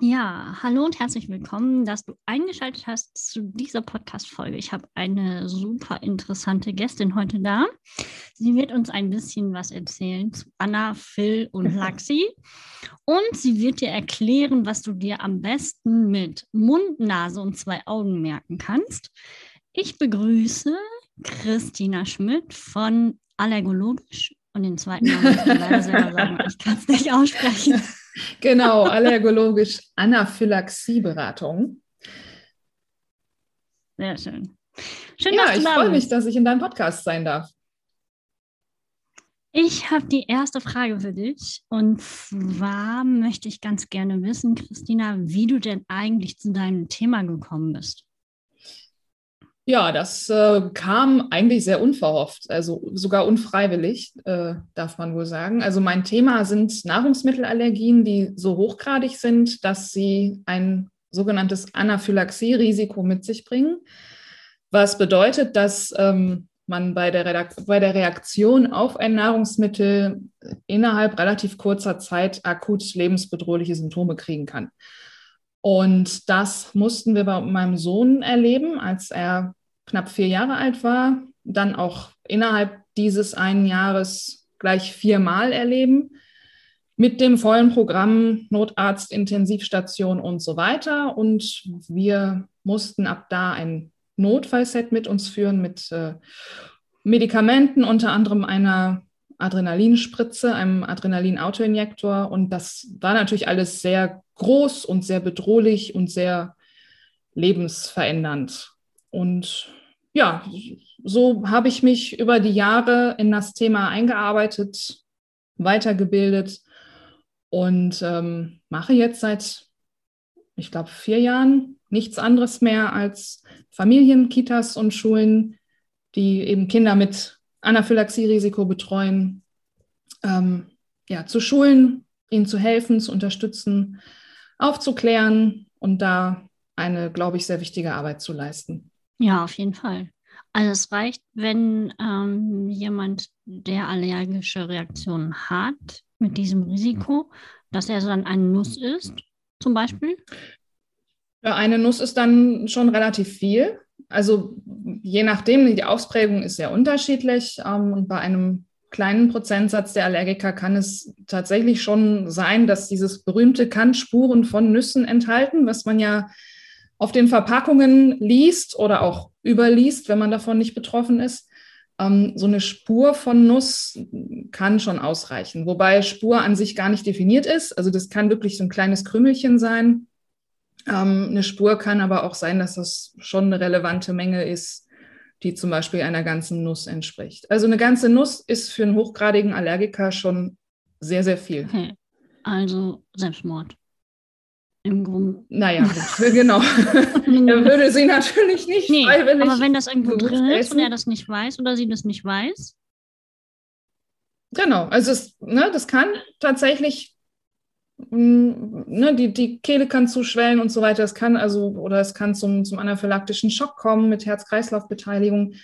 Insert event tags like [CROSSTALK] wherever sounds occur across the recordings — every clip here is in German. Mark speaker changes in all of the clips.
Speaker 1: Ja, hallo und herzlich willkommen, dass du eingeschaltet hast zu dieser Podcast-Folge. Ich habe eine super interessante Gästin heute da. Sie wird uns ein bisschen was erzählen zu Anna, Phil und [LAUGHS] Laxi. Und sie wird dir erklären, was du dir am besten mit Mund, Nase und zwei Augen merken kannst. Ich begrüße Christina Schmidt von Allergologisch und den zweiten Namen kann ich leider selber sagen. Ich kann es nicht aussprechen. [LAUGHS]
Speaker 2: Genau, allergologisch Anaphylaxieberatung.
Speaker 1: Sehr schön. Schön,
Speaker 2: ja,
Speaker 1: dass du
Speaker 2: ich freue mich, dass ich in deinem Podcast sein darf.
Speaker 1: Ich habe die erste Frage für dich. Und zwar möchte ich ganz gerne wissen, Christina, wie du denn eigentlich zu deinem Thema gekommen bist.
Speaker 2: Ja, das äh, kam eigentlich sehr unverhofft, also sogar unfreiwillig, äh, darf man wohl sagen. Also mein Thema sind Nahrungsmittelallergien, die so hochgradig sind, dass sie ein sogenanntes Anaphylaxie-Risiko mit sich bringen, was bedeutet, dass ähm, man bei der, bei der Reaktion auf ein Nahrungsmittel innerhalb relativ kurzer Zeit akut lebensbedrohliche Symptome kriegen kann. Und das mussten wir bei meinem Sohn erleben, als er knapp vier Jahre alt war. Dann auch innerhalb dieses einen Jahres gleich viermal erleben. Mit dem vollen Programm Notarzt, Intensivstation und so weiter. Und wir mussten ab da ein Notfallset mit uns führen mit äh, Medikamenten, unter anderem einer Adrenalinspritze, einem Adrenalin-Autoinjektor. Und das war natürlich alles sehr groß und sehr bedrohlich und sehr lebensverändernd. Und ja, so habe ich mich über die Jahre in das Thema eingearbeitet, weitergebildet und ähm, mache jetzt seit, ich glaube, vier Jahren nichts anderes mehr als Familien, Kitas und Schulen, die eben Kinder mit Anaphylaxie-Risiko betreuen, ähm, ja, zu schulen, ihnen zu helfen, zu unterstützen, aufzuklären und da eine, glaube ich, sehr wichtige Arbeit zu leisten.
Speaker 1: Ja, auf jeden Fall. Also es reicht, wenn ähm, jemand, der allergische Reaktionen hat, mit diesem Risiko, dass er dann eine Nuss isst, zum Beispiel.
Speaker 2: Ja, eine Nuss ist dann schon relativ viel. Also je nachdem, die Ausprägung ist sehr unterschiedlich. Ähm, und bei einem kleinen Prozentsatz der Allergiker kann es tatsächlich schon sein, dass dieses berühmte kann Spuren von Nüssen enthalten, was man ja auf den Verpackungen liest oder auch überliest, wenn man davon nicht betroffen ist. Ähm, so eine Spur von Nuss kann schon ausreichen, wobei Spur an sich gar nicht definiert ist. Also das kann wirklich so ein kleines Krümelchen sein. Ähm, eine Spur kann aber auch sein, dass das schon eine relevante Menge ist, die zum Beispiel einer ganzen Nuss entspricht. Also eine ganze Nuss ist für einen hochgradigen Allergiker schon sehr, sehr viel.
Speaker 1: Okay. Also Selbstmord. Im Grunde.
Speaker 2: Naja, [LAUGHS] genau. [LAUGHS] er würde sie natürlich nicht
Speaker 1: nee,
Speaker 2: freiwillig.
Speaker 1: Aber wenn das irgendwo drin ist und er das nicht weiß oder sie das nicht weiß,
Speaker 2: Genau, also es, ne, das kann tatsächlich, ne, die, die Kehle kann zuschwellen und so weiter. Es kann also, oder es kann zum, zum anaphylaktischen Schock kommen mit Herz-Kreislauf-Beteiligung.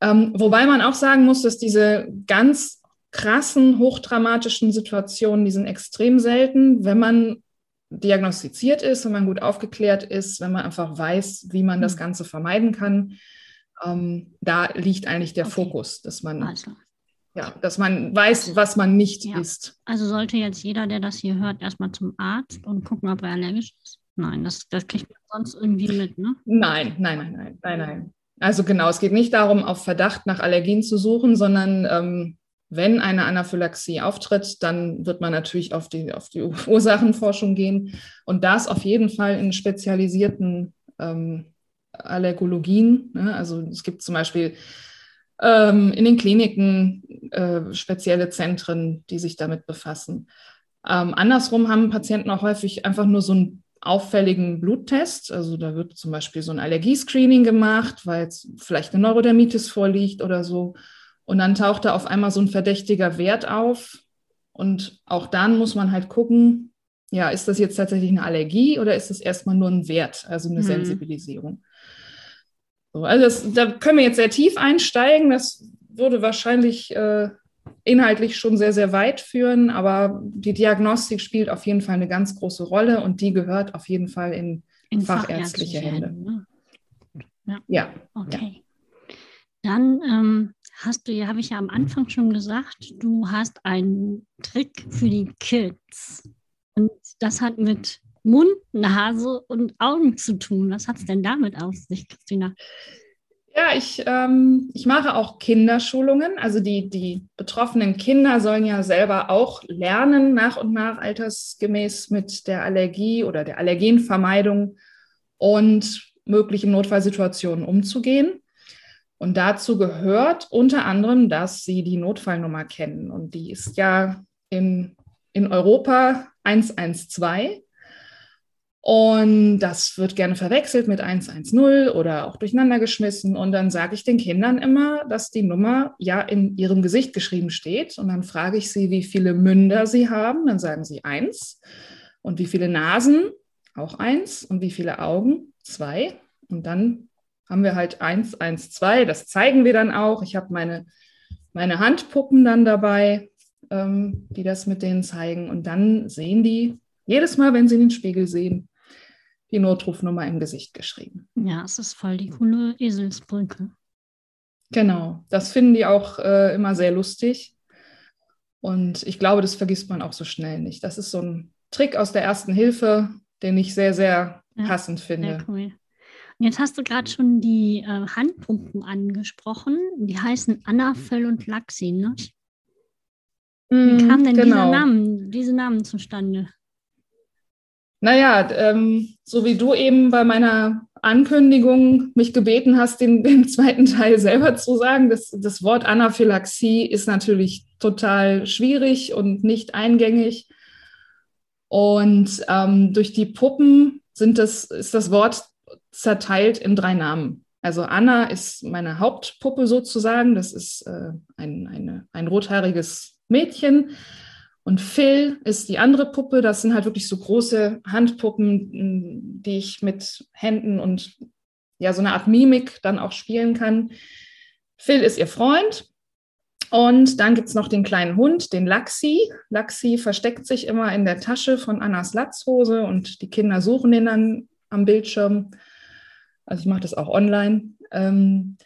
Speaker 2: Ähm, wobei man auch sagen muss, dass diese ganz krassen, hochdramatischen Situationen, die sind extrem selten, wenn man diagnostiziert ist, wenn man gut aufgeklärt ist, wenn man einfach weiß, wie man das
Speaker 1: Mhm.
Speaker 2: Ganze vermeiden kann. Ähm, da liegt eigentlich der
Speaker 1: Okay.
Speaker 2: Fokus, dass man,
Speaker 1: also.
Speaker 2: Ja, dass man weiß, was man nicht
Speaker 1: Ja.
Speaker 2: isst.
Speaker 1: Also sollte jetzt jeder, der das hier hört, erstmal zum Arzt und gucken, ob er allergisch ist? Nein, das, das kriegt man sonst irgendwie mit, ne?
Speaker 2: Nein, nein, nein, nein, nein, nein. Also genau, es geht nicht darum, auf Verdacht nach Allergien zu suchen, sondern ähm, wenn eine Anaphylaxie auftritt, dann wird man natürlich auf die, auf die [LAUGHS] Ursachenforschung gehen und das auf jeden Fall in spezialisierten ähm, Allergologien. Ne? Also es gibt zum Beispiel ähm, in den Kliniken äh, spezielle Zentren, die sich damit befassen. Ähm, andersrum haben Patienten auch häufig einfach nur so einen auffälligen Bluttest. Also da wird zum Beispiel so ein Allergiescreening gemacht, weil jetzt vielleicht eine Neurodermitis vorliegt oder so. Und dann taucht da auf einmal so ein verdächtiger Wert auf. Und auch dann muss man halt gucken, ja, ist das jetzt tatsächlich eine Allergie oder ist das erstmal nur ein Wert, also eine
Speaker 1: Mhm.
Speaker 2: Sensibilisierung? So, also das, da können wir jetzt sehr tief einsteigen. Das würde wahrscheinlich äh, inhaltlich schon sehr, sehr weit führen, aber die Diagnostik spielt auf jeden Fall eine ganz große Rolle und die gehört auf jeden Fall in, in fachärztliche, fachärztliche Hände. Hände
Speaker 1: ne? ja. ja. Okay. Ja. Dann ähm, hast du ja, habe ich ja am Anfang schon gesagt, du hast einen Trick für die Kids. Und das hat mit Mund, Nase und Augen zu tun. Was hat es denn damit auf sich, Christina?
Speaker 2: Ja, ich, ähm, ich mache auch Kinderschulungen. Also die, die betroffenen Kinder sollen ja selber auch lernen, nach und nach altersgemäß mit der Allergie oder der Allergenvermeidung und möglichen Notfallsituationen umzugehen. Und dazu gehört unter anderem, dass sie die Notfallnummer kennen. Und die ist ja in, in Europa 112. Und das wird gerne verwechselt mit 110 oder auch durcheinander geschmissen. Und dann sage ich den Kindern immer, dass die Nummer ja in ihrem Gesicht geschrieben steht. Und dann frage ich sie, wie viele Münder sie haben. Dann sagen sie eins. Und wie viele Nasen? Auch eins. Und wie viele Augen? Zwei. Und dann haben wir halt eins, eins, zwei. Das zeigen wir dann auch. Ich habe meine, meine Handpuppen dann dabei, ähm, die das mit denen zeigen. Und dann sehen die jedes Mal, wenn sie in den Spiegel sehen, die Notrufnummer im Gesicht geschrieben.
Speaker 1: Ja, es ist voll die coole Eselsbrücke.
Speaker 2: Genau, das finden die auch äh, immer sehr lustig. Und ich glaube, das vergisst man auch so schnell nicht. Das ist so ein Trick aus der ersten Hilfe, den ich sehr, sehr ja, passend finde. Sehr cool.
Speaker 1: Und jetzt hast du gerade schon die äh, Handpumpen angesprochen. Die heißen Anafel und Laxi, ne? Wie mm, kam denn genau. dieser Namen, diese Namen zustande?
Speaker 2: Naja, ähm, so wie du eben bei meiner Ankündigung mich gebeten hast, den, [LAUGHS] den zweiten Teil selber zu sagen, das, das Wort Anaphylaxie ist natürlich total schwierig und nicht eingängig. Und ähm, durch die Puppen sind das, ist das Wort zerteilt in drei Namen. Also Anna ist meine Hauptpuppe sozusagen. Das ist äh, ein, eine, ein rothaariges Mädchen. Und Phil ist die andere Puppe. Das sind halt wirklich so große Handpuppen, die ich mit Händen und ja, so eine Art Mimik dann auch spielen kann. Phil ist ihr Freund. Und dann gibt es noch den kleinen Hund, den Laxi. Laxi versteckt sich immer in der Tasche von Annas Latzhose und die Kinder suchen den dann am Bildschirm. Also ich mache das auch online. Ähm,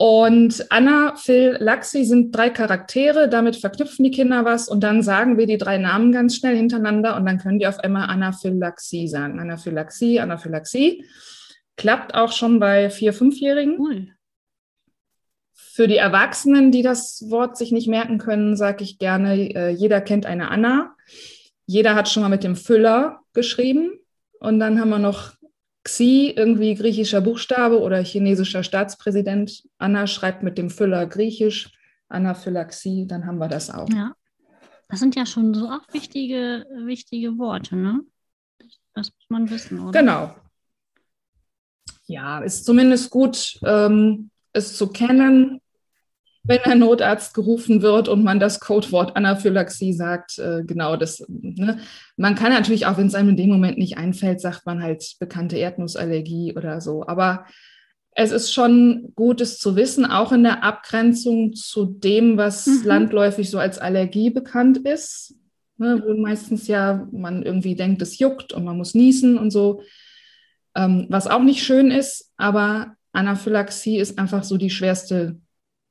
Speaker 2: und Anna, Phil, Laxi sind drei Charaktere, damit verknüpfen die Kinder was und dann sagen wir die drei Namen ganz schnell hintereinander und dann können die auf einmal Anaphylaxie sagen. Anaphylaxie, Anaphylaxie. Klappt auch schon bei vier-, fünfjährigen. Cool. Für die Erwachsenen, die das Wort sich nicht merken können, sage ich gerne, äh, jeder kennt eine Anna. Jeder hat schon mal mit dem Füller geschrieben. Und dann haben wir noch Xi, irgendwie griechischer Buchstabe oder chinesischer Staatspräsident. Anna schreibt mit dem Füller griechisch, Anaphylaxie, dann haben wir das auch.
Speaker 1: Ja, das sind ja schon so auch wichtige, wichtige Worte, ne? Das muss man wissen, oder?
Speaker 2: Genau. Ja, ist zumindest gut, ähm, es zu kennen wenn der Notarzt gerufen wird und man das Codewort Anaphylaxie sagt, äh, genau das. Ne? Man kann natürlich auch, wenn es einem in dem Moment nicht einfällt, sagt man halt bekannte Erdnussallergie oder so. Aber es ist schon gut, es zu wissen, auch in der Abgrenzung zu dem, was mhm. landläufig so als Allergie bekannt ist, ne? wo meistens ja man irgendwie denkt, es juckt und man muss niesen und so, ähm, was auch nicht schön ist. Aber Anaphylaxie ist einfach so die schwerste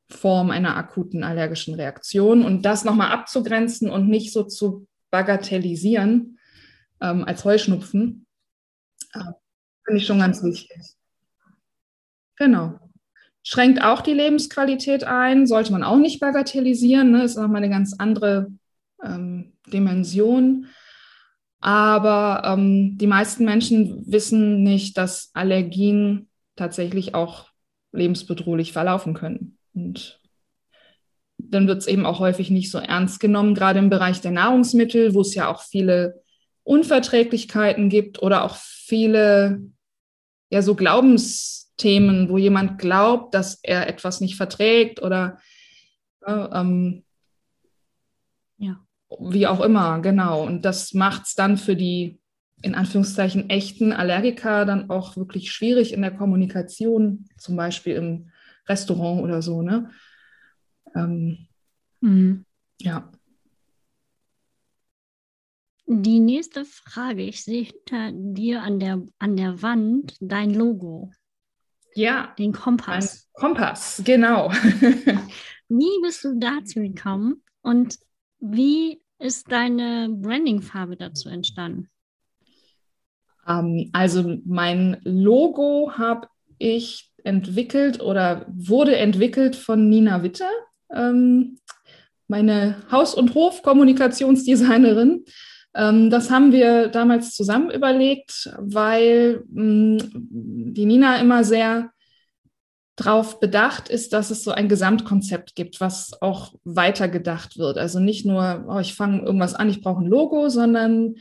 Speaker 2: Form einer akuten allergischen Reaktion und das nochmal abzugrenzen und nicht so zu bagatellisieren ähm, als Heuschnupfen, äh, finde ich schon ganz wichtig. Genau. Schränkt auch die Lebensqualität ein, sollte man auch nicht bagatellisieren, ne? ist nochmal eine ganz andere ähm, Dimension. Aber ähm, die meisten Menschen wissen nicht, dass Allergien tatsächlich auch lebensbedrohlich verlaufen können. Und dann wird es eben auch häufig nicht so ernst genommen, gerade im Bereich der Nahrungsmittel, wo es ja auch viele Unverträglichkeiten gibt oder auch viele ja so Glaubensthemen, wo jemand glaubt, dass er etwas nicht verträgt oder ähm, ja. wie auch immer, genau. Und das macht es dann für die in Anführungszeichen echten Allergiker dann auch wirklich schwierig in der Kommunikation, zum Beispiel im Restaurant oder so. Ne? Ähm, mhm. Ja.
Speaker 1: Die nächste Frage. Ich sehe hinter dir an der, an der Wand dein Logo.
Speaker 2: Ja.
Speaker 1: Den Kompass.
Speaker 2: Kompass, genau. [LAUGHS]
Speaker 1: wie bist du dazu gekommen und wie ist deine Brandingfarbe dazu entstanden?
Speaker 2: Ähm, also mein Logo habe ich entwickelt oder wurde entwickelt von Nina Witte, ähm, meine Haus- und Hof-Kommunikationsdesignerin. Ähm, das haben wir damals zusammen überlegt, weil mh, mm, die Nina immer sehr darauf bedacht ist, dass es so ein Gesamtkonzept gibt, was auch weitergedacht wird. Also nicht nur, oh, ich fange irgendwas an, ich brauche ein Logo, sondern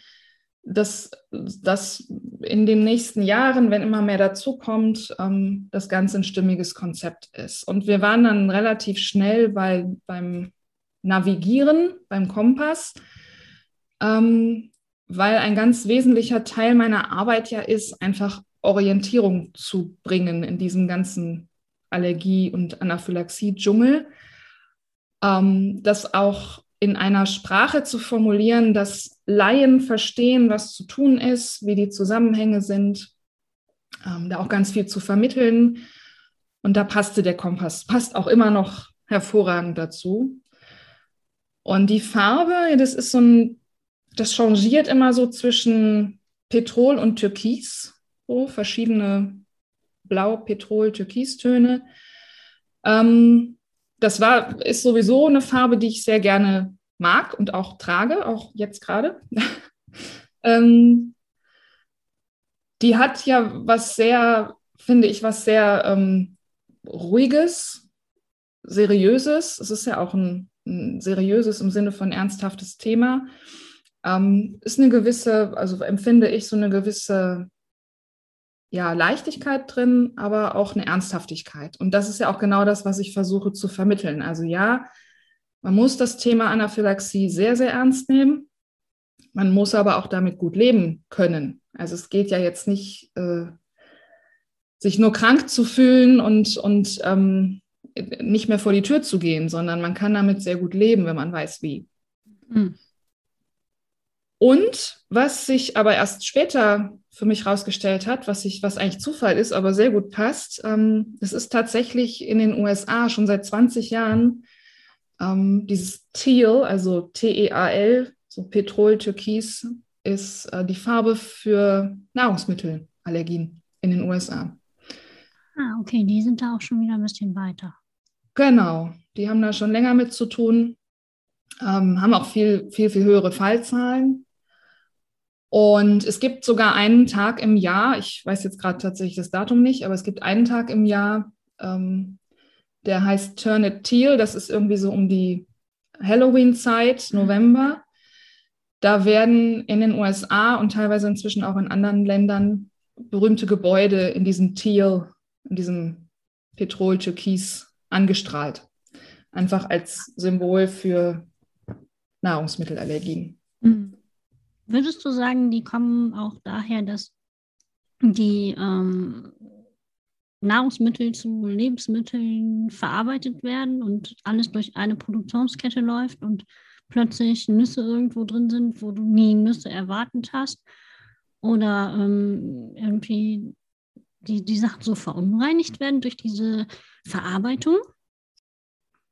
Speaker 2: dass, dass in den nächsten Jahren, wenn immer mehr dazukommt, ähm, das Ganze ein stimmiges Konzept ist. Und wir waren dann relativ schnell bei, beim Navigieren, beim Kompass ähm, weil ein ganz wesentlicher Teil meiner Arbeit ja ist, einfach Orientierung zu bringen in diesem ganzen Allergie- und Anaphylaxie-Dschungel. Ähm, das auch in einer Sprache zu formulieren, dass Laien verstehen, was zu tun ist, wie die Zusammenhänge sind, ähm, da auch ganz viel zu vermitteln. Und da passte der Kompass, passt auch immer noch hervorragend dazu. Und die Farbe, das ist so ein das changiert immer so zwischen Petrol und Türkis, so verschiedene Blau, Petrol, Türkistöne. Ähm, das war, ist sowieso eine Farbe, die ich sehr gerne mag und auch trage, auch jetzt gerade. [LAUGHS] ähm, die hat ja was sehr, finde ich, was sehr ähm, ruhiges, seriöses. Es ist ja auch ein, ein seriöses im Sinne von ernsthaftes Thema ähm, ist eine gewisse, also empfinde ich so eine gewisse ja, Leichtigkeit drin, aber auch eine Ernsthaftigkeit. Und das ist ja auch genau das, was ich versuche zu vermitteln. Also ja, man muss das Thema Anaphylaxie sehr, sehr ernst nehmen. Man muss aber auch damit gut leben können. Also es geht ja jetzt nicht, äh, sich nur krank zu fühlen und, und ähm, nicht mehr vor die Tür zu gehen, sondern man kann damit sehr gut leben, wenn man weiß, wie. Mhm. Und was sich aber erst später für mich herausgestellt hat, was, ich, was eigentlich Zufall ist, aber sehr gut passt, ähm, es ist tatsächlich in den USA schon seit 20 Jahren ähm, dieses Teal, also T-E-A-L, so Petrol, Türkis, ist äh, die Farbe für Nahrungsmittelallergien in den USA.
Speaker 1: Ah, okay, die sind da auch schon wieder ein bisschen weiter.
Speaker 2: Genau, die haben da schon länger mit zu tun, ähm, haben auch viel, viel, viel höhere Fallzahlen. Und es gibt sogar einen Tag im Jahr, ich weiß jetzt gerade tatsächlich das Datum nicht, aber es gibt einen Tag im Jahr, ähm, der heißt Turn It Teal. Das ist irgendwie so um die Halloween-Zeit, November. Da werden in den USA und teilweise inzwischen auch in anderen Ländern berühmte Gebäude in diesem Teal, in diesem Petrol-Türkis angestrahlt. Einfach als Symbol für Nahrungsmittelallergien. Mhm.
Speaker 1: Würdest du sagen, die kommen auch daher, dass die ähm, Nahrungsmittel zu Lebensmitteln verarbeitet werden und alles durch eine Produktionskette läuft und plötzlich Nüsse irgendwo drin sind, wo du nie Nüsse erwartet hast? Oder ähm, irgendwie die, die Sachen so verunreinigt werden durch diese Verarbeitung?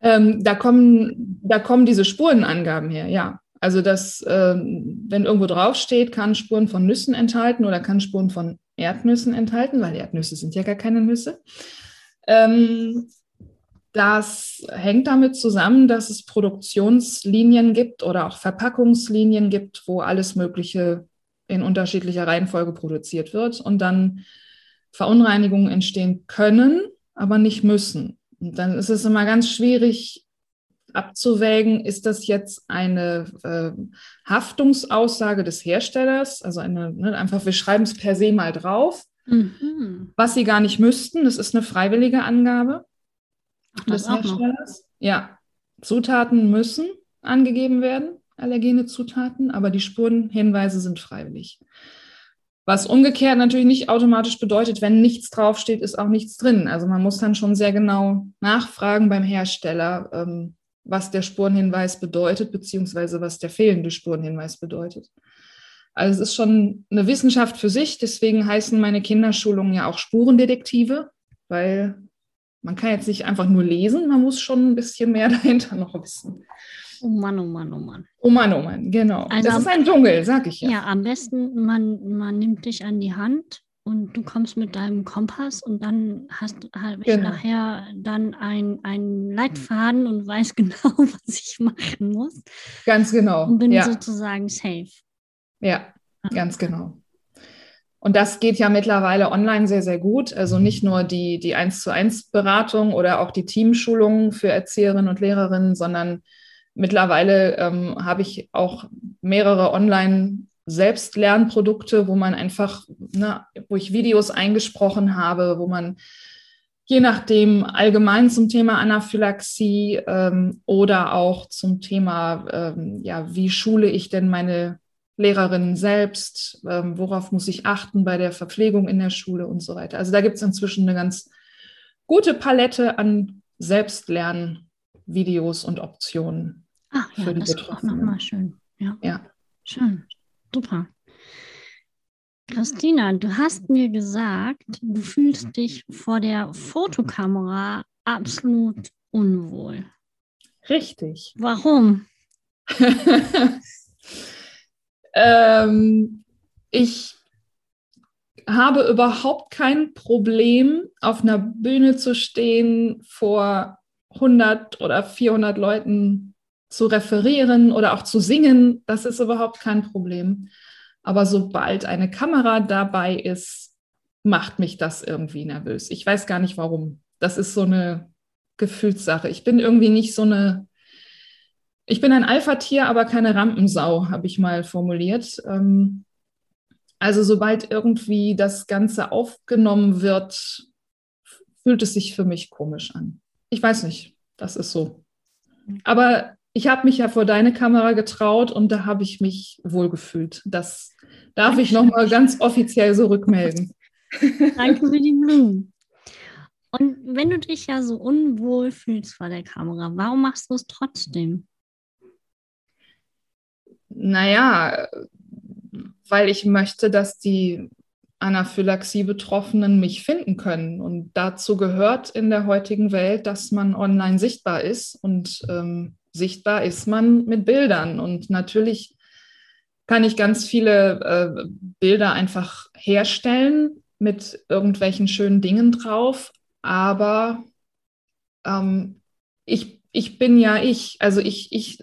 Speaker 2: Ähm, da, kommen, da kommen diese Spurenangaben her, ja. Also, dass, ähm, wenn irgendwo draufsteht, kann Spuren von Nüssen enthalten oder kann Spuren von Erdnüssen enthalten, weil Erdnüsse sind ja gar keine Nüsse. Ähm, das hängt damit zusammen, dass es Produktionslinien gibt oder auch Verpackungslinien gibt, wo alles Mögliche in unterschiedlicher Reihenfolge produziert wird und dann Verunreinigungen entstehen können, aber nicht müssen. Und dann ist es immer ganz schwierig, abzuwägen, ist das jetzt eine äh, Haftungsaussage des Herstellers, also eine, ne, einfach, wir schreiben es per se mal drauf, mhm. was sie gar nicht müssten. Das ist eine freiwillige Angabe Ach, des Herstellers. Ja, Zutaten müssen angegeben werden, allergene Zutaten, aber die Spurenhinweise sind freiwillig. Was umgekehrt natürlich nicht automatisch bedeutet, wenn nichts draufsteht, ist auch nichts drin. Also man muss dann schon sehr genau nachfragen beim Hersteller, ähm, was der Spurenhinweis bedeutet, beziehungsweise was der fehlende Spurenhinweis bedeutet. Also es ist schon eine Wissenschaft für sich. Deswegen heißen meine Kinderschulungen ja auch Spurendetektive, weil man kann jetzt nicht einfach nur lesen, man muss schon ein bisschen mehr [LAUGHS] dahinter noch wissen.
Speaker 1: Oh Mann, oh Mann, oh Mann.
Speaker 2: Oh Mann, oh Mann, genau. Also das ist ein Dschungel, sag ich
Speaker 1: ja. Ja, am besten, man, man nimmt dich an die Hand und du kommst mit deinem Kompass und dann hast du halt genau. nachher dann einen Leitfaden und weiß [LAUGHS] genau, was ich machen muss.
Speaker 2: Ganz genau.
Speaker 1: Und bin ja. sozusagen safe.
Speaker 2: Ja, ganz genau. Und das geht ja mittlerweile online sehr, sehr gut. Also nicht nur die, die 1 zu 1 Beratung oder auch die Teamschulungen für Erzieherinnen und Lehrerinnen, sondern mittlerweile ähm, habe ich auch mehrere online Selbstlernprodukte, wo man einfach, ne, wo ich Videos eingesprochen habe, wo man je nachdem allgemein zum Thema Anaphylaxie ähm, oder auch zum Thema, ähm, ja, wie schule ich denn meine Lehrerinnen selbst, ähm, worauf muss ich achten bei der Verpflegung in der Schule und so weiter. Also da gibt es inzwischen eine ganz gute Palette an Selbstlernvideos und Optionen.
Speaker 1: Ach ja, für die das ist auch nochmal schön. Ja. ja. Schön. Super. Christina, du hast mir gesagt, du fühlst dich vor der Fotokamera absolut unwohl.
Speaker 2: Richtig.
Speaker 1: Warum? [LAUGHS]
Speaker 2: Ähm, ich habe überhaupt kein Problem, auf einer Bühne zu stehen, vor 100 oder 400 Leuten zu referieren oder auch zu singen. Das ist überhaupt kein Problem. Aber sobald eine Kamera dabei ist, macht mich das irgendwie nervös. Ich weiß gar nicht warum. Das ist so eine Gefühlssache. Ich bin irgendwie nicht so eine ich bin ein Alpha-Tier, aber keine Rampensau, habe ich mal formuliert. Ähm, also sobald irgendwie das Ganze aufgenommen wird, fühlt es sich für mich komisch an. Ich weiß nicht, das ist so. Aber ich habe mich ja vor deine Kamera getraut und da habe ich mich wohlgefühlt. Das darf ich nochmal ganz offiziell so rückmelden. [LAUGHS]
Speaker 1: Danke für die Blumen. Und wenn du dich ja so unwohl fühlst vor der Kamera, warum machst du es trotzdem?
Speaker 2: Naja, weil ich möchte, dass die Anaphylaxie-Betroffenen mich finden können. Und dazu gehört in der heutigen Welt, dass man online sichtbar ist. Und ähm, sichtbar ist man mit Bildern. Und natürlich kann ich ganz viele äh, Bilder einfach herstellen mit irgendwelchen schönen Dingen drauf. Aber ähm, ich, ich bin ja ich. Also ich, ich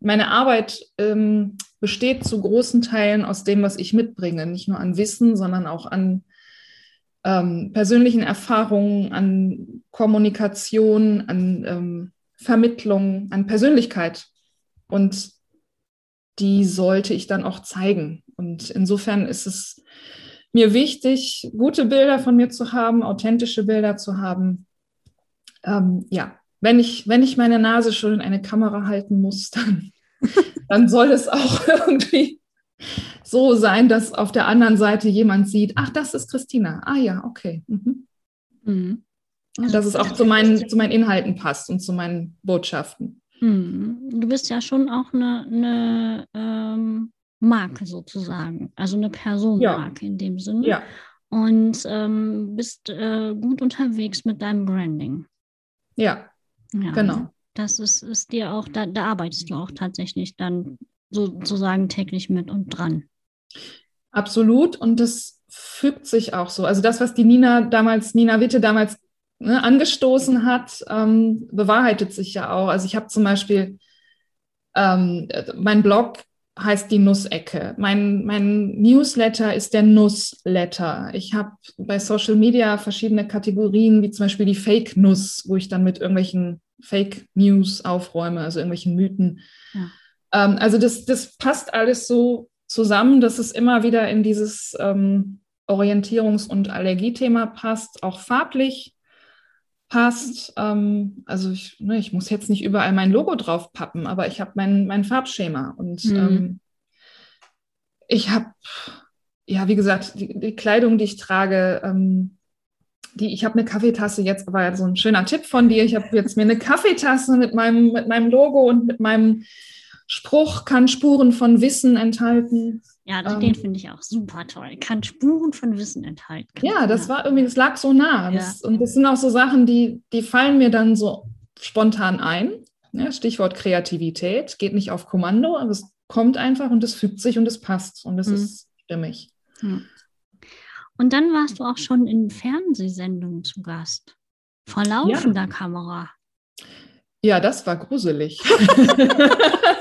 Speaker 2: meine Arbeit ähm, besteht zu großen Teilen aus dem, was ich mitbringe, nicht nur an Wissen, sondern auch an ähm, persönlichen Erfahrungen, an Kommunikation, an ähm, Vermittlung, an Persönlichkeit. Und die sollte ich dann auch zeigen. Und insofern ist es mir wichtig, gute Bilder von mir zu haben, authentische Bilder zu haben. Ähm, ja, wenn ich, wenn ich meine Nase schon in eine Kamera halten muss, [LAUGHS] dann, dann soll es auch [LAUGHS] irgendwie so sein, dass auf der anderen Seite jemand sieht, ach, das ist Christina. Ah ja, okay. Mhm. Mhm. Dass es auch zu meinen, zu meinen Inhalten passt und zu meinen Botschaften.
Speaker 1: Mhm. Du bist ja schon auch eine, eine ähm, Marke sozusagen, also eine Personenmarke ja. in dem Sinne. Ja. Und ähm, bist äh, gut unterwegs mit deinem Branding.
Speaker 2: Ja, ja, genau.
Speaker 1: Das ist, ist dir auch, da, da arbeitest du auch tatsächlich dann sozusagen täglich mit und dran.
Speaker 2: Absolut. Und das fügt sich auch so. Also das, was die Nina damals, Nina Witte damals ne, angestoßen hat, ähm, bewahrheitet sich ja auch. Also ich habe zum Beispiel ähm, mein Blog heißt die Nussecke. Mein, mein Newsletter ist der Nussletter. Ich habe bei Social Media verschiedene Kategorien, wie zum Beispiel die Fake Nuss, wo ich dann mit irgendwelchen Fake News aufräume, also irgendwelchen Mythen. Ja. Ähm, also das, das passt alles so zusammen, dass es immer wieder in dieses ähm, Orientierungs- und Allergiethema passt, auch farblich passt. Ähm, also ich, ne, ich muss jetzt nicht überall mein Logo drauf pappen, aber ich habe mein, mein Farbschema und mhm. ähm, ich habe ja, wie gesagt, die, die, Kleidung, die ich trage, ähm, die, ich habe eine Kaffeetasse jetzt, war ja so ein schöner Tipp von dir. Ich habe jetzt mir eine Kaffeetasse mit meinem, mit meinem Logo und mit meinem Spruch, kann Spuren von Wissen enthalten.
Speaker 1: Ja, ähm, den finde ich auch super toll. Kann Spuren von Wissen enthalten.
Speaker 2: Ja, das war irgendwie, das lag so nah. Das, ja. Und das sind auch so Sachen, die, die fallen mir dann so spontan ein. Ja, Stichwort Kreativität, geht nicht auf Kommando, aber es kommt einfach und es fügt sich und es passt und es mhm. ist stimmig. Mhm.
Speaker 1: Und dann warst du auch schon in Fernsehsendungen zu Gast. Vor laufender ja. Kamera.
Speaker 2: Ja, das war gruselig. [LAUGHS]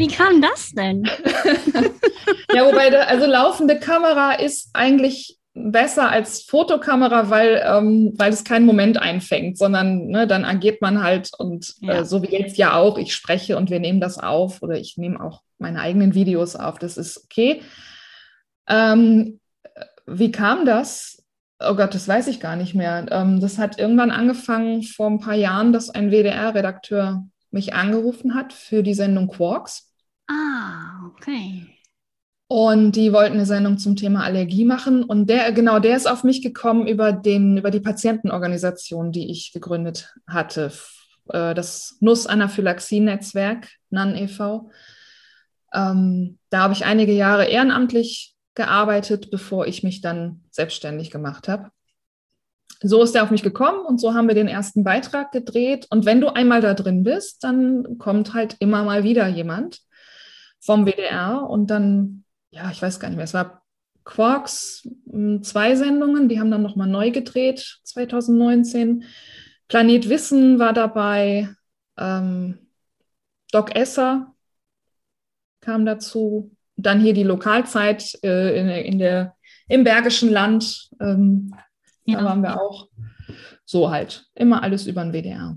Speaker 1: Wie kam das denn? [LAUGHS]
Speaker 2: ja, wobei, da, also laufende Kamera ist eigentlich besser als Fotokamera, weil, ähm, weil es keinen Moment einfängt, sondern ne, dann agiert man halt und äh, ja. äh, so wie jetzt ja auch, ich spreche und wir nehmen das auf oder ich nehme auch meine eigenen Videos auf, das ist okay. Ähm, wie kam das? Oh Gott, das weiß ich gar nicht mehr. Ähm, das hat irgendwann angefangen vor ein paar Jahren, dass ein WDR-Redakteur mich angerufen hat für die Sendung Quarks.
Speaker 1: Ah, okay.
Speaker 2: Und die wollten eine Sendung zum Thema Allergie machen. Und der, genau, der ist auf mich gekommen über den, über die Patientenorganisation, die ich gegründet hatte. Äh, das Nuss-Anaphylaxie-Netzwerk, NAN e.V. Ähm, da habe ich einige Jahre ehrenamtlich gearbeitet, bevor ich mich dann selbstständig gemacht habe. So ist er auf mich gekommen und so haben wir den ersten Beitrag gedreht. Und wenn du einmal da drin bist, dann kommt halt immer mal wieder jemand vom WDR und dann ja, ich weiß gar nicht mehr, es war Quarks hm, zwei Sendungen, die haben dann nochmal neu gedreht 2019. Planet Wissen war dabei, ähm, Doc Esser kam dazu, dann hier die Lokalzeit äh, in, in, der, im Bergischen Land, ähm, ja. da waren wir auch. So halt, immer alles über den WDR.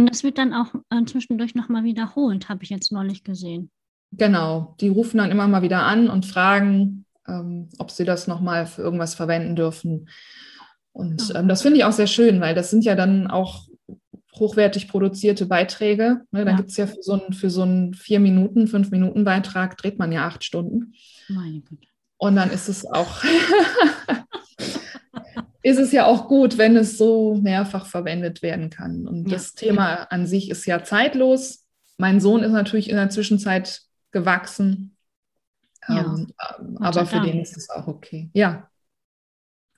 Speaker 1: Und das wird dann auch äh, zwischendurch nochmal wiederholt, habe ich jetzt neulich gesehen.
Speaker 2: Genau, die rufen dann immer mal wieder an und fragen, ähm, ob sie das nochmal für irgendwas verwenden dürfen. Und ähm, das finde ich auch sehr schön, weil das sind ja dann auch hochwertig produzierte Beiträge. Ne, da ja. gibt es ja für so, einen, für so einen vier Minuten, fünf Minuten Beitrag dreht man ja acht Stunden. Meine Güte. Und dann ist es auch, [LAUGHS] ist es ja auch gut, wenn es so mehrfach verwendet werden kann. Und ja. das Thema an sich ist ja zeitlos. Mein Sohn ist natürlich in der Zwischenzeit gewachsen. Ja. Ähm, aber für den ist es auch okay. Ja,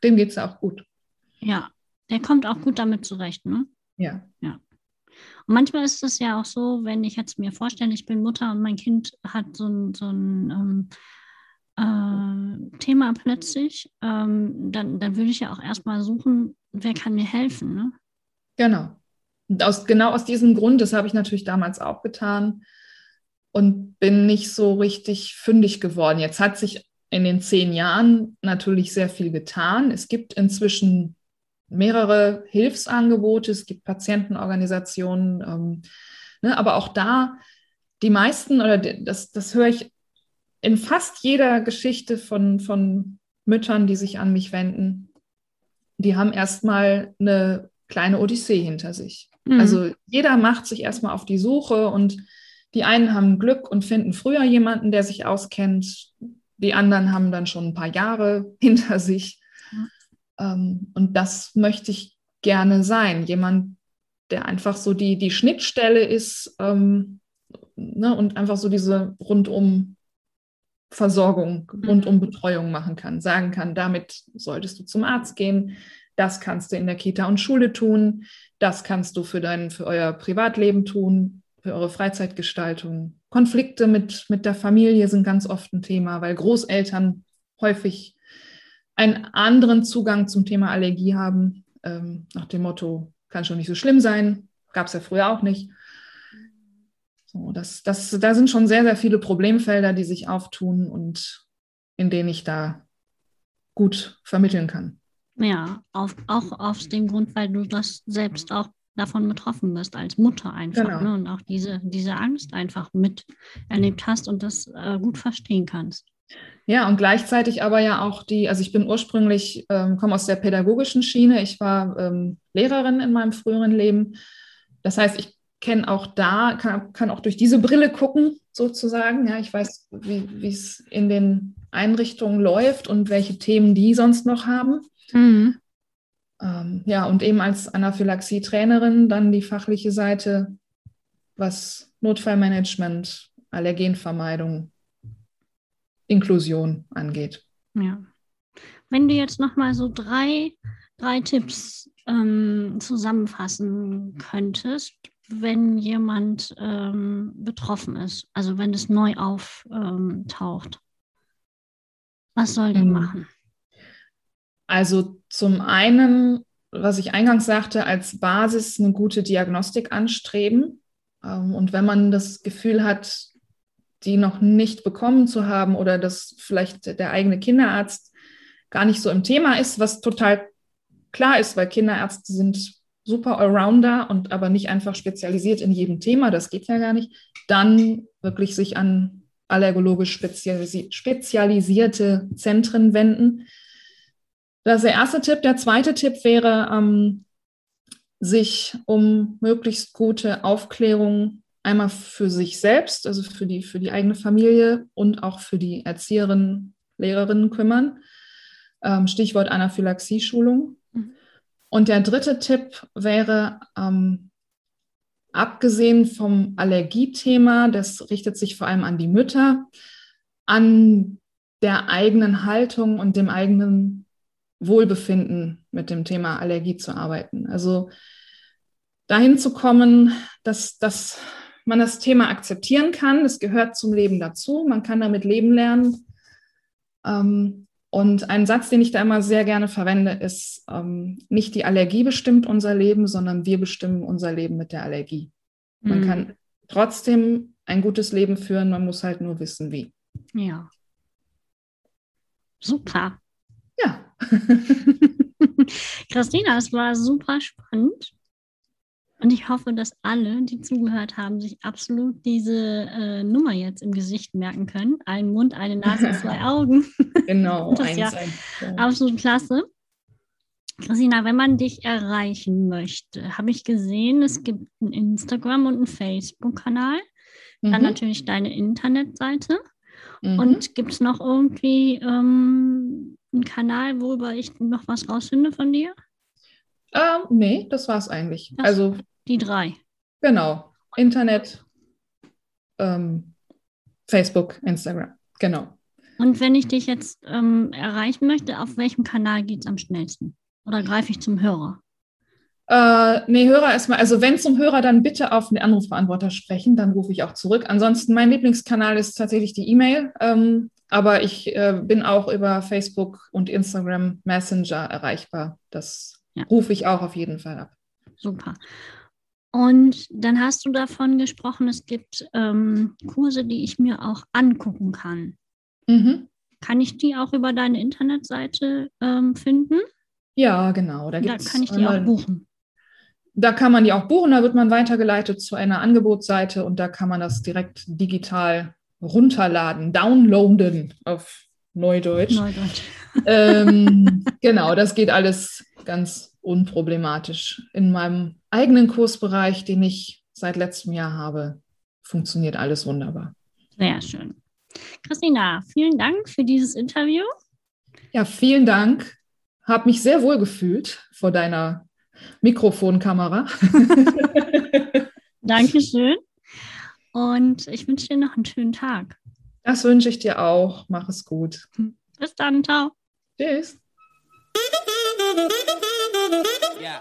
Speaker 2: dem geht es auch gut.
Speaker 1: Ja, der kommt auch gut damit zurecht, ne?
Speaker 2: Ja.
Speaker 1: Ja. Und manchmal ist es ja auch so, wenn ich jetzt mir vorstelle, ich bin Mutter und mein Kind hat so ein, so ein ähm, äh, Thema plötzlich, ähm, dann, dann würde ich ja auch erstmal suchen, wer kann mir helfen, ne?
Speaker 2: Genau. Aus, genau aus diesem Grund, das habe ich natürlich damals auch getan, und bin nicht so richtig fündig geworden. Jetzt hat sich in den zehn Jahren natürlich sehr viel getan. Es gibt inzwischen mehrere Hilfsangebote, es gibt Patientenorganisationen, ähm, ne, aber auch da die meisten, oder das, das höre ich in fast jeder Geschichte von, von Müttern, die sich an mich wenden, die haben erstmal eine kleine Odyssee hinter sich. Mhm. Also jeder macht sich erstmal auf die Suche und die einen haben Glück und finden früher jemanden, der sich auskennt. Die anderen haben dann schon ein paar Jahre [LAUGHS] hinter sich. Ähm, und das möchte ich gerne sein. Jemand, der einfach so die, die Schnittstelle ist ähm, ne, und einfach so diese rundum Versorgung, mhm. rundum Betreuung machen kann, sagen kann, damit solltest du zum Arzt gehen, das kannst du in der Kita und Schule tun, das kannst du für dein, für euer Privatleben tun, für eure Freizeitgestaltung. Konflikte mit, mit der Familie sind ganz oft ein Thema, weil Großeltern häufig einen anderen Zugang zum Thema Allergie haben, ähm, nach dem Motto, kann schon nicht so schlimm sein, gab es ja früher auch nicht. So, das, das, da sind schon sehr, sehr viele Problemfelder, die sich auftun und in denen ich da gut vermitteln kann.
Speaker 1: Ja, auf, auch aus dem Grund, weil du das selbst auch davon betroffen bist, als Mutter einfach. Genau. Ne? Und auch diese, diese Angst einfach miterlebt hast und das äh, gut verstehen kannst.
Speaker 2: Ja, und gleichzeitig aber ja auch die, also ich bin ursprünglich, ähm, komme aus der pädagogischen Schiene, ich war ähm, Lehrerin in meinem früheren Leben. Das heißt, ich kenne auch da, kann, kann auch durch diese Brille gucken, sozusagen. Ja, ich weiß, wie es in den Einrichtung läuft und welche Themen die sonst noch haben. Mhm. Ähm, ja, und eben als Anaphylaxie-Trainerin dann die fachliche Seite, was Notfallmanagement, Allergenvermeidung, Inklusion angeht.
Speaker 1: Ja. Wenn du jetzt nochmal so drei, drei Tipps ähm, zusammenfassen könntest, wenn jemand ähm, betroffen ist, also wenn es neu auftaucht, was soll der mhm. machen?
Speaker 2: Also zum einen, was ich eingangs sagte, als Basis eine gute Diagnostik anstreben. Ähm, und wenn man das Gefühl hat, die noch nicht bekommen zu haben oder dass vielleicht der eigene Kinderarzt gar nicht so im Thema ist, was total klar ist, weil Kinderärzte sind super Allrounder und aber nicht einfach spezialisiert in jedem Thema, das geht ja gar nicht, dann wirklich sich an allergologisch spezialisi spezialisierte Zentren wenden. Das ist der erste Tipp. Der zweite Tipp wäre, ähm, sich um möglichst gute Aufklärung einmal für sich selbst, also für die, für die eigene Familie und auch für die Erzieherinnen, Lehrerinnen kümmern. Ähm, Stichwort Anaphylaxie-Schulung. Und der dritte Tipp wäre, ähm, abgesehen vom Allergiethema, das richtet sich vor allem an die Mütter, an der eigenen Haltung und dem eigenen Wohlbefinden mit dem Thema Allergie zu arbeiten. Also dahin zu kommen, dass, dass man das Thema akzeptieren kann. Es gehört zum Leben dazu. Man kann damit leben lernen. Ähm, und ein Satz, den ich da immer sehr gerne verwende, ist, ähm, nicht die Allergie bestimmt unser Leben, sondern wir bestimmen unser Leben mit der Allergie. Man mhm. kann trotzdem ein gutes Leben führen, man muss halt nur wissen, wie.
Speaker 1: Ja. Super.
Speaker 2: Ja. [LAUGHS] [LAUGHS]
Speaker 1: Christina, es war super spannend. Und ich hoffe, dass alle, die zugehört haben, sich absolut diese äh, Nummer jetzt im Gesicht merken können. Ein Mund, eine Nase, [LAUGHS] zwei Augen.
Speaker 2: Genau. [LAUGHS]
Speaker 1: das ist ja, absolut klasse. Christina, wenn man dich erreichen möchte, habe ich gesehen, es gibt einen Instagram- und einen Facebook-Kanal. Dann mhm. natürlich deine Internetseite. Mhm. Und gibt es noch irgendwie ähm, einen Kanal, worüber ich noch was rausfinde von dir?
Speaker 2: Ähm, nee, das war es eigentlich. Das also
Speaker 1: die drei.
Speaker 2: Genau. Internet, ähm, Facebook, Instagram. Genau.
Speaker 1: Und wenn ich dich jetzt ähm, erreichen möchte, auf welchem Kanal geht es am schnellsten? Oder greife ich zum Hörer?
Speaker 2: Äh, nee, Hörer erstmal. Also wenn zum Hörer, dann bitte auf den Anrufbeantworter sprechen, dann rufe ich auch zurück. Ansonsten, mein Lieblingskanal ist tatsächlich die E-Mail. Ähm, aber ich äh, bin auch über Facebook und Instagram Messenger erreichbar. Das ja. rufe ich auch auf jeden Fall ab.
Speaker 1: Super. Und dann hast du davon gesprochen, es gibt ähm, Kurse, die ich mir auch angucken kann. Mhm. Kann ich die auch über deine Internetseite ähm, finden?
Speaker 2: Ja, genau.
Speaker 1: Da, da kann ich die auch buchen.
Speaker 2: Da kann man die auch buchen, da wird man weitergeleitet zu einer Angebotsseite und da kann man das direkt digital runterladen, downloaden auf Neudeutsch. Neudeutsch. ähm, [LAUGHS] genau, das geht alles ganz unproblematisch. In meinem eigenen Kursbereich, den ich seit letztem Jahr habe, funktioniert alles wunderbar.
Speaker 1: Sehr schön. Christina, vielen Dank für dieses Interview.
Speaker 2: Ja, vielen Dank. Habe mich sehr wohl gefühlt vor deiner Mikrofonkamera. [LAUGHS]
Speaker 1: Dankeschön. Und ich wünsche dir noch einen schönen Tag.
Speaker 2: Das wünsche ich dir auch. Mach es gut.
Speaker 1: Bis dann. Ciao.
Speaker 2: Tschüss. Yeah.